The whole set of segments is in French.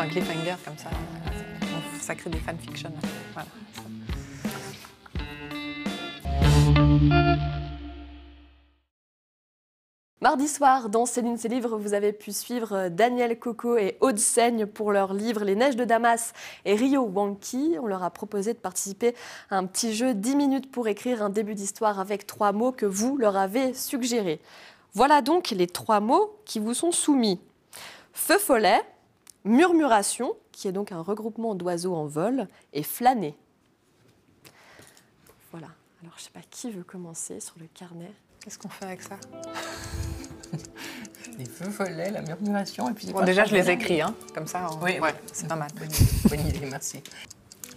un cliffhanger comme ça. Ça crée des fanfictions. Mardi soir, dans Céline ses livres, vous avez pu suivre Daniel Coco et Aude Seigne pour leur livre Les Neiges de Damas et Rio Wanki. On leur a proposé de participer à un petit jeu 10 minutes pour écrire un début d'histoire avec trois mots que vous leur avez suggérés. Voilà donc les trois mots qui vous sont soumis. Feu follet, murmuration, qui est donc un regroupement d'oiseaux en vol, et flâner. Voilà. Alors, je ne sais pas qui veut commencer sur le carnet. Qu'est-ce qu'on fait avec ça Les feux follets, la murmuration, et puis... Bon, déjà, je les écris, hein, comme ça. on- Oui, ouais, c'est pas mal. Bonne idée, bonne idée, merci.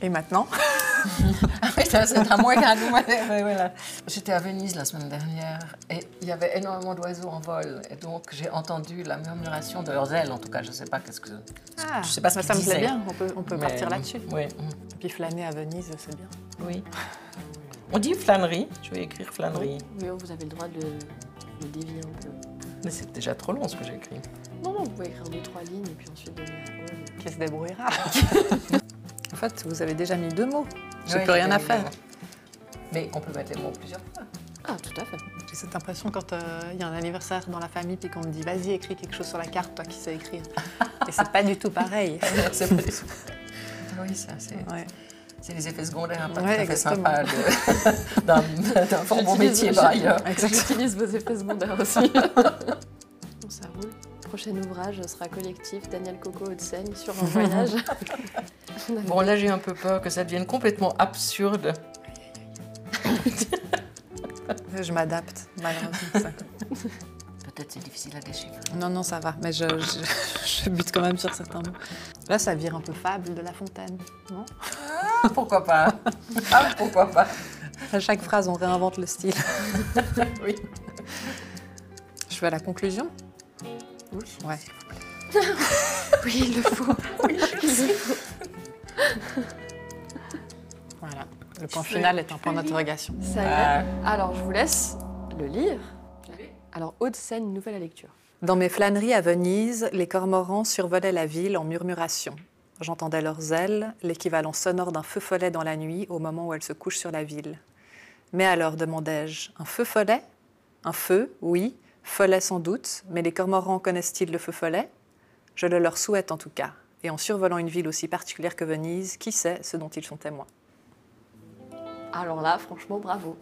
Et maintenant c'est à moi qu'un voilà. J'étais à Venise la semaine dernière et il y avait énormément d'oiseaux en vol. Et donc, j'ai entendu la murmuration de leurs ailes, en tout cas. Je ne sais pas qu'est-ce que... Ah, Je sais pas ce Ça me plaît bien, on peut, on peut Mais- partir là-dessus. Oui. Et puis flâner à Venise, c'est bien. oui. On dit flânerie. Je vais écrire flânerie. Oui, vous avez le droit de le dévier un peu. Mais c'est déjà trop long ce que j'ai écrit. Non, non, vous pouvez écrire deux, trois lignes et puis ensuite donner. Qui se débrouillera? En fait, vous avez déjà mis deux mots. J'ai Oui, plus rien à faire. Mais on peut mettre les mots plusieurs fois. Ah, tout à fait. J'ai cette impression quand euh, il y a un anniversaire dans la famille puis qu'on me dit vas-y écris quelque chose sur la carte, toi qui sais écrire. Et c'est pas du tout pareil. c'est pas du tout- Ah oui, ça, c'est Ouais. c'est les effets secondaires, pas Ouais, tout à fait de- d'un d'un fort bon métier par ailleurs. J'utilise vos effets secondaires aussi. Prochain ouvrage sera collectif Daniel Coco Haute-Seine sur un voyage. Bon, là, j'ai un peu peur que ça devienne complètement absurde. Je m'adapte, malheureusement. Peut-être c'est difficile à déchiffrer. non, non, ça va, mais je, je, je bute quand même sur certains mots. Là, ça vire un peu fable de La Fontaine, non? Ah, pourquoi pas? Ah, pourquoi pas? À chaque phrase, on réinvente le style. Oui. Je vais à la conclusion Oui. Ouais. Oui, il le faut. Il le faut. Voilà. Le point final est un point d'interrogation. Ça y est. Alors, je vous laisse le lire. Alors, Haute-Seine, nouvelle à lecture. Dans mes flâneries à Venise, les cormorans survolaient la ville en murmuration. J'entendais leurs ailes, l'équivalent sonore d'un feu follet dans la nuit au moment où elles se couchent sur la ville. Mais alors, demandai-je, un feu follet? Un feu, oui, follet sans doute, mais les cormorans connaissent-ils le feu follet? Je le leur souhaite en tout cas. Et en survolant une ville aussi particulière que Venise, qui sait ce dont ils sont témoins? Alors là, franchement, bravo.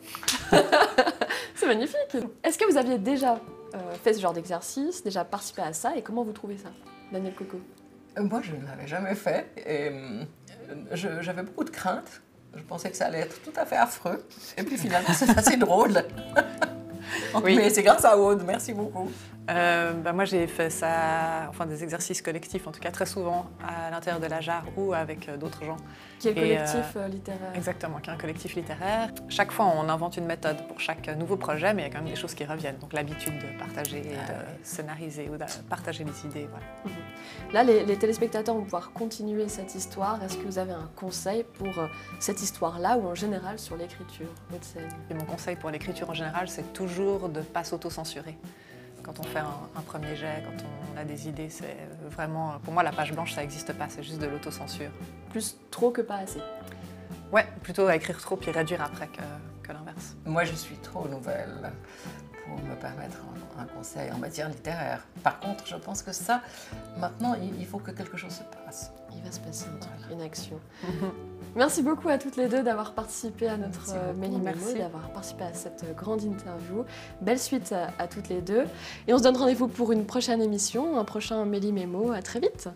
C'est magnifique. Est-ce que vous aviez déjà euh, fait ce genre d'exercice, déjà participé à ça, et comment vous trouvez ça, Daniel Coco? Euh, Moi, je ne l'avais jamais fait et euh, j'avais beaucoup de craintes. Je pensais que ça allait être tout à fait affreux. Et puis finalement, c'est assez drôle. Oui. Mais c'est grâce à Aude, merci beaucoup. Euh, bah, moi, j'ai fait ça, enfin des exercices collectifs, en tout cas très souvent, à l'intérieur de la jarre ou avec euh, d'autres gens. Qui est le Et, collectif euh, littéraire Exactement, qui est un collectif littéraire. Chaque fois, on invente une méthode pour chaque nouveau projet, mais il y a quand même des choses qui reviennent. Donc l'habitude de partager, et Ah de scénariser ou de partager des idées. Voilà. Là, les, les téléspectateurs vont pouvoir continuer cette histoire. Est-ce que vous avez un conseil pour euh, cette histoire-là ou en général sur l'écriture Et mon conseil pour l'écriture en général, c'est toujours de ne pas s'auto-censurer. Quand on fait un, un premier jet, quand on a des idées, c'est vraiment... Pour moi, la page blanche, ça n'existe pas, c'est juste de l'autocensure. Plus trop que pas assez. Ouais, plutôt à écrire trop puis réduire après que, que l'inverse. Moi, je suis trop nouvelle pour me permettre un, un conseil en matière littéraire. Par contre, je pense que ça, maintenant, il, il faut que quelque chose se passe. Il va se passer un truc, une action. Merci beaucoup à toutes les deux d'avoir participé à notre Merci euh, d'avoir participé à cette euh, grande interview. Belle suite à, à toutes les deux. Et on se donne rendez-vous pour une prochaine émission, un prochain Méli Mémo. À très vite.